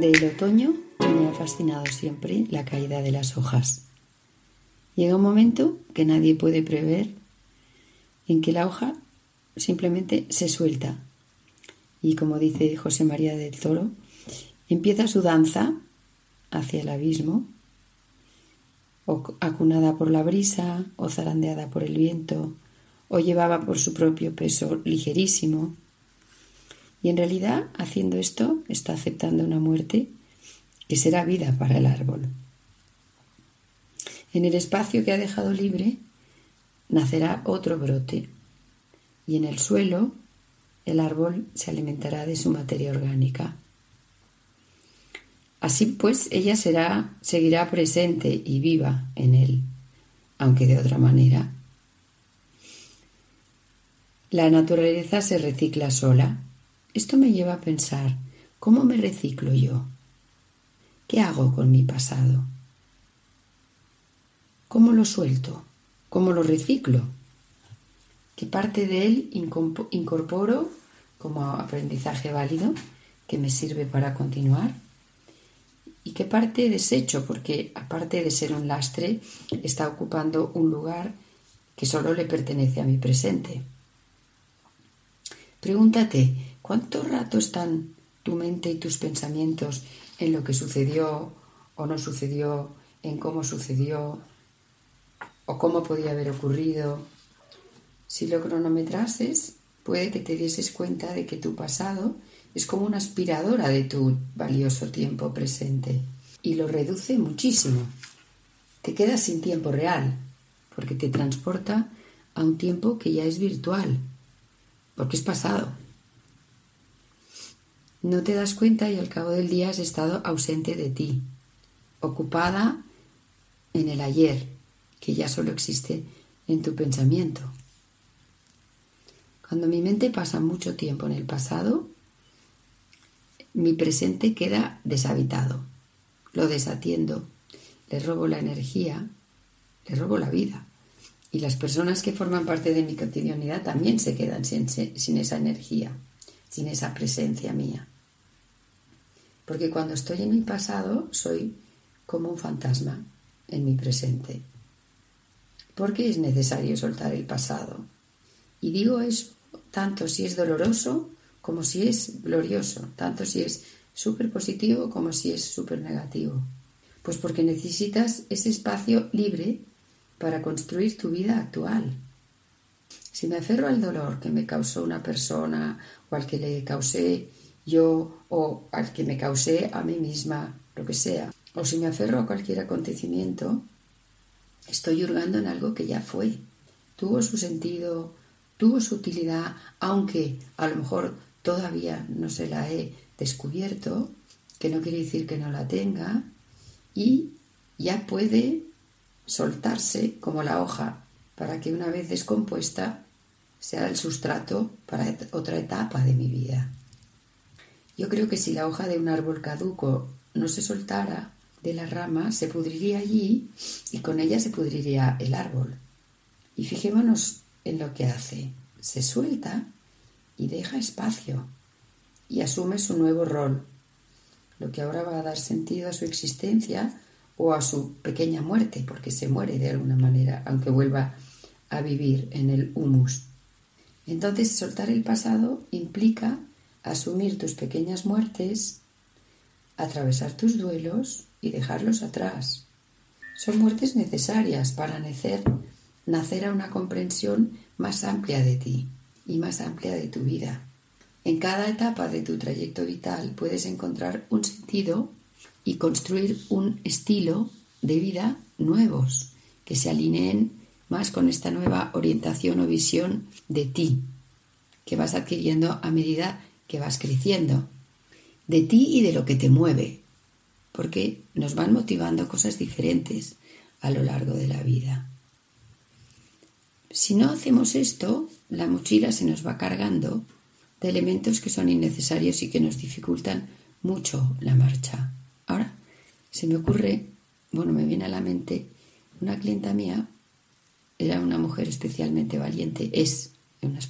Del otoño me ha fascinado siempre la caída de las hojas. Llega un momento que nadie puede prever en que la hoja simplemente se suelta y como dice José María del Toro, empieza su danza hacia el abismo, o acunada por la brisa, o zarandeada por el viento, o llevaba por su propio peso ligerísimo. Y en realidad, haciendo esto, está aceptando una muerte que será vida para el árbol. En el espacio que ha dejado libre nacerá otro brote, y en el suelo el árbol se alimentará de su materia orgánica. Así pues, ella será, seguirá presente y viva en él, aunque de otra manera. La naturaleza se recicla sola. Esto me lleva a pensar, ¿cómo me reciclo yo? ¿Qué hago con mi pasado? ¿Cómo lo suelto? ¿Cómo lo reciclo? ¿Qué parte de él incorporo como aprendizaje válido que me sirve para continuar? ¿Y qué parte desecho? Porque aparte de ser un lastre, está ocupando un lugar que solo le pertenece a mi presente. Pregúntate, ¿cuánto rato están tu mente y tus pensamientos en lo que sucedió o no sucedió, en cómo sucedió o cómo podía haber ocurrido, si lo cronometrases, puede que te dieses cuenta de que tu pasado es como una aspiradora de tu valioso tiempo presente y lo reduce muchísimo. Te quedas sin tiempo real porque te transporta a un tiempo que ya es virtual, porque es pasado. No te das cuenta y al cabo del día has estado ausente de ti, ocupada en el ayer, que ya solo existe en tu pensamiento. Cuando mi mente pasa mucho tiempo en el pasado, mi presente queda deshabitado. Lo desatiendo, le robo la energía, le robo la vida. Y las personas que forman parte de mi cotidianidad también se quedan sin, sin esa energía, sin esa presencia mía. Porque cuando estoy en mi pasado soy como un fantasma en mi presente. ¿Por qué es necesario soltar el pasado? Y digo eso tanto si es doloroso como si es glorioso, tanto si es súper positivo como si es súper negativo. Pues porque necesitas ese espacio libre para construir tu vida actual. Si me aferro al dolor que me causó una persona o al que le causé yo o al que me causé a mí misma, lo que sea, o si me aferro a cualquier acontecimiento, estoy hurgando en algo que ya fue. Tuvo su sentido, tuvo su utilidad, aunque a lo mejor todavía no se la he descubierto, que no quiere decir que no la tenga, y ya puede soltarse como la hoja para que una vez descompuesta sea el sustrato para otra etapa de mi vida. Yo creo que si la hoja de un árbol caduco no se soltara de la rama, se pudriría allí y con ella se pudriría el árbol. Y fijémonos en lo que hace. Se suelta y deja espacio y asume su nuevo rol, lo que ahora va a dar sentido a su existencia o a su pequeña muerte, porque se muere de alguna manera, aunque vuelva a vivir en el humus. Entonces, soltar el pasado implica asumir tus pequeñas muertes, atravesar tus duelos y dejarlos atrás. Son muertes necesarias para nacer nacer a una comprensión más amplia de ti y más amplia de tu vida. En cada etapa de tu trayecto vital puedes encontrar un sentido y construir un estilo de vida nuevos que se alineen más con esta nueva orientación o visión de ti, que vas adquiriendo a medida que vas creciendo, de ti y de lo que te mueve, porque nos van motivando cosas diferentes a lo largo de la vida. Si no hacemos esto, la mochila se nos va cargando de elementos que son innecesarios y que nos dificultan mucho la marcha. Ahora, se me ocurre, bueno, me viene a la mente una clienta mía, era una mujer especialmente valiente, es una,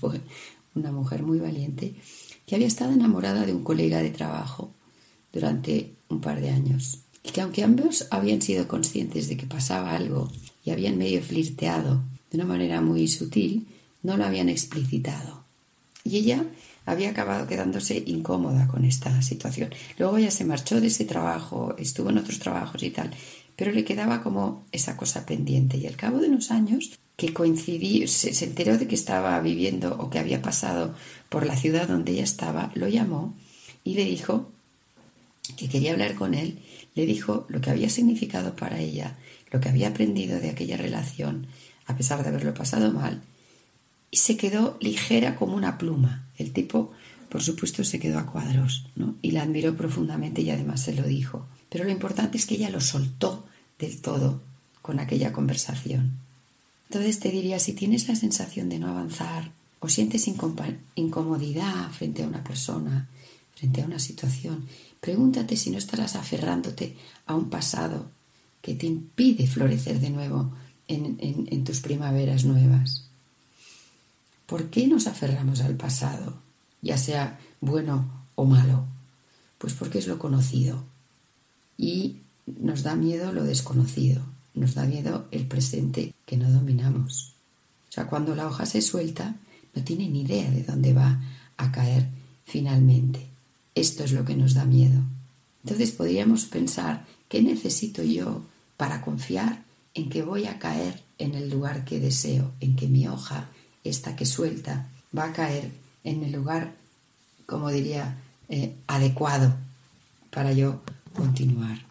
una mujer muy valiente, que había estado enamorada de un colega de trabajo durante un par de años y que aunque ambos habían sido conscientes de que pasaba algo y habían medio flirteado de una manera muy sutil, no lo habían explicitado. Y ella había acabado quedándose incómoda con esta situación. Luego ella se marchó de ese trabajo, estuvo en otros trabajos y tal, pero le quedaba como esa cosa pendiente. Y al cabo de unos años, que coincidí, se, se enteró de que estaba viviendo o que había pasado por la ciudad donde ella estaba, lo llamó y le dijo que quería hablar con él, le dijo lo que había significado para ella, lo que había aprendido de aquella relación, a pesar de haberlo pasado mal, y se quedó ligera como una pluma. El tipo, por supuesto, se quedó a cuadros, ¿no? Y la admiró profundamente y además se lo dijo. Pero lo importante es que ella lo soltó del todo con aquella conversación. Entonces te diría, si tienes la sensación de no avanzar o sientes incomodidad frente a una persona, frente a una situación, pregúntate si no estarás aferrándote a un pasado que te impide florecer de nuevo en tus primaveras nuevas. ¿Por qué nos aferramos al pasado, ya sea bueno o malo? Pues porque es lo conocido y nos da miedo lo desconocido, nos da miedo el presente que no dominamos. O sea, cuando la hoja se suelta, no tiene ni idea de dónde va a caer finalmente. Esto es lo que nos da miedo. Entonces podríamos pensar, ¿qué necesito yo para confiar en que voy a caer en el lugar que deseo, en que mi hoja esta que suelta, va a caer en el lugar, como diría, eh, adecuado para yo continuar.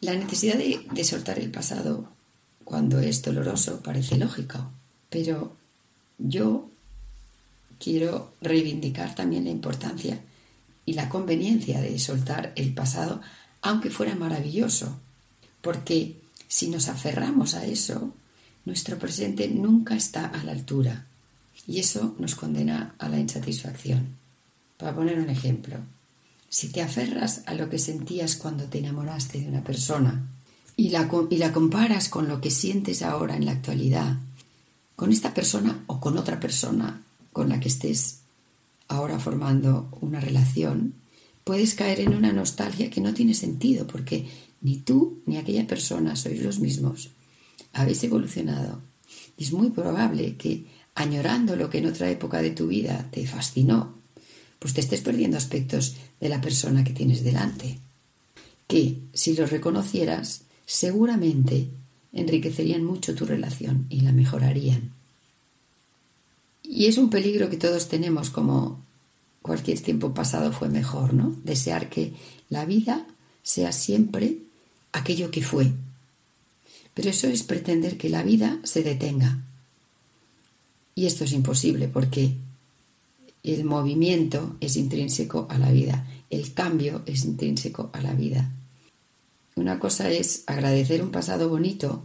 La necesidad de, soltar el pasado cuando es doloroso parece lógico, pero yo quiero reivindicar también la importancia y la conveniencia de soltar el pasado, aunque fuera maravilloso, porque si nos aferramos a eso, nuestro presente nunca está a la altura y eso nos condena a la insatisfacción. Para poner un ejemplo, si te aferras a lo que sentías cuando te enamoraste de una persona y la, y la comparas con lo que sientes ahora en la actualidad, con esta persona o con otra persona con la que estés ahora formando una relación, puedes caer en una nostalgia que no tiene sentido porque ni tú ni aquella persona sois los mismos habéis evolucionado. Y es muy probable que, añorando lo que en otra época de tu vida te fascinó, pues te estés perdiendo aspectos de la persona que tienes delante, que, si los reconocieras, seguramente enriquecerían mucho tu relación y la mejorarían. Y es un peligro que todos tenemos como cualquier tiempo pasado fue mejor, ¿no? Desear que la vida sea siempre aquello que fue, pero eso es pretender que la vida se detenga. Y esto es imposible porque el movimiento es intrínseco a la vida, el cambio es intrínseco a la vida. Una cosa es agradecer un pasado bonito,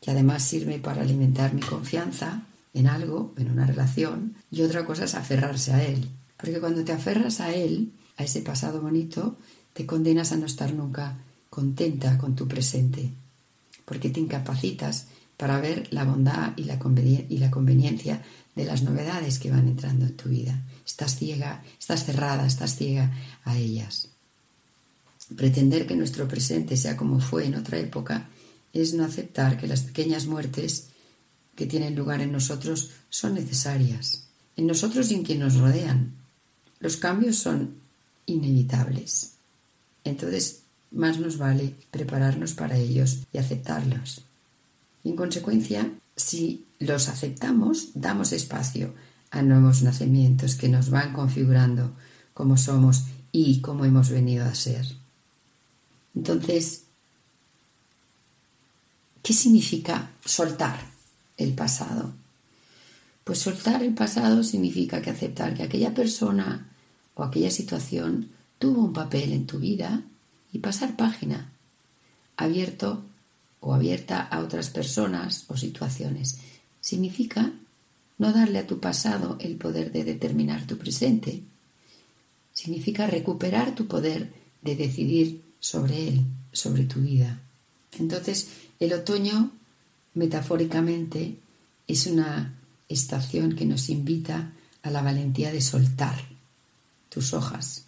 que además sirve para alimentar mi confianza en algo, en una relación, y otra cosa es aferrarse a él. Porque cuando te aferras a él, a ese pasado bonito, te condenas a no estar nunca contenta con tu presente porque te incapacitas para ver la bondad y la, conveniencia de las novedades que van entrando en tu vida. Estás ciega, estás cerrada, estás ciega a ellas. Pretender que nuestro presente sea como fue en otra época es no aceptar que las pequeñas muertes que tienen lugar en nosotros son necesarias, en nosotros y en quienes nos rodean. Los cambios son inevitables. Entonces más nos vale prepararnos para ellos y aceptarlos. En consecuencia, si los aceptamos, damos espacio a nuevos nacimientos que nos van configurando como somos y como hemos venido a ser. Entonces, ¿qué significa soltar? el pasado. Pues soltar el pasado significa que aceptar que aquella persona o aquella situación tuvo un papel en tu vida y pasar página, abierto o abierta a otras personas o situaciones. Significa no darle a tu pasado el poder de determinar tu presente. Significa recuperar tu poder de decidir sobre él, sobre tu vida. Entonces, el otoño, metafóricamente, es una estación que nos invita a la valentía de soltar tus hojas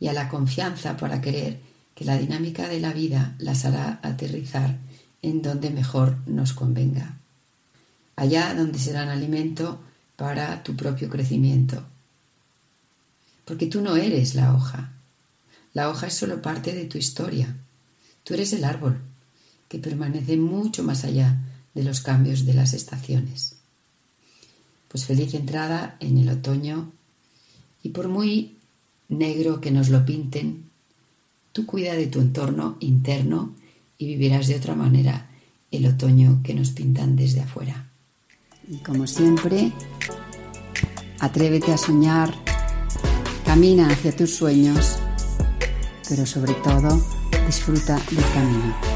y a la confianza para querer que la dinámica de la vida las hará aterrizar en donde mejor nos convenga, allá donde serán alimento para tu propio crecimiento. Porque tú no eres la hoja, la hoja es solo parte de tu historia, tú eres el árbol, que permanece mucho más allá de los cambios de las estaciones. Pues feliz entrada en el otoño y por muy negro que nos lo pinten, tú cuida de tu entorno interno y vivirás de otra manera el otoño que nos pintan desde afuera. Y como siempre, atrévete a soñar, camina hacia tus sueños, pero sobre todo disfruta del camino.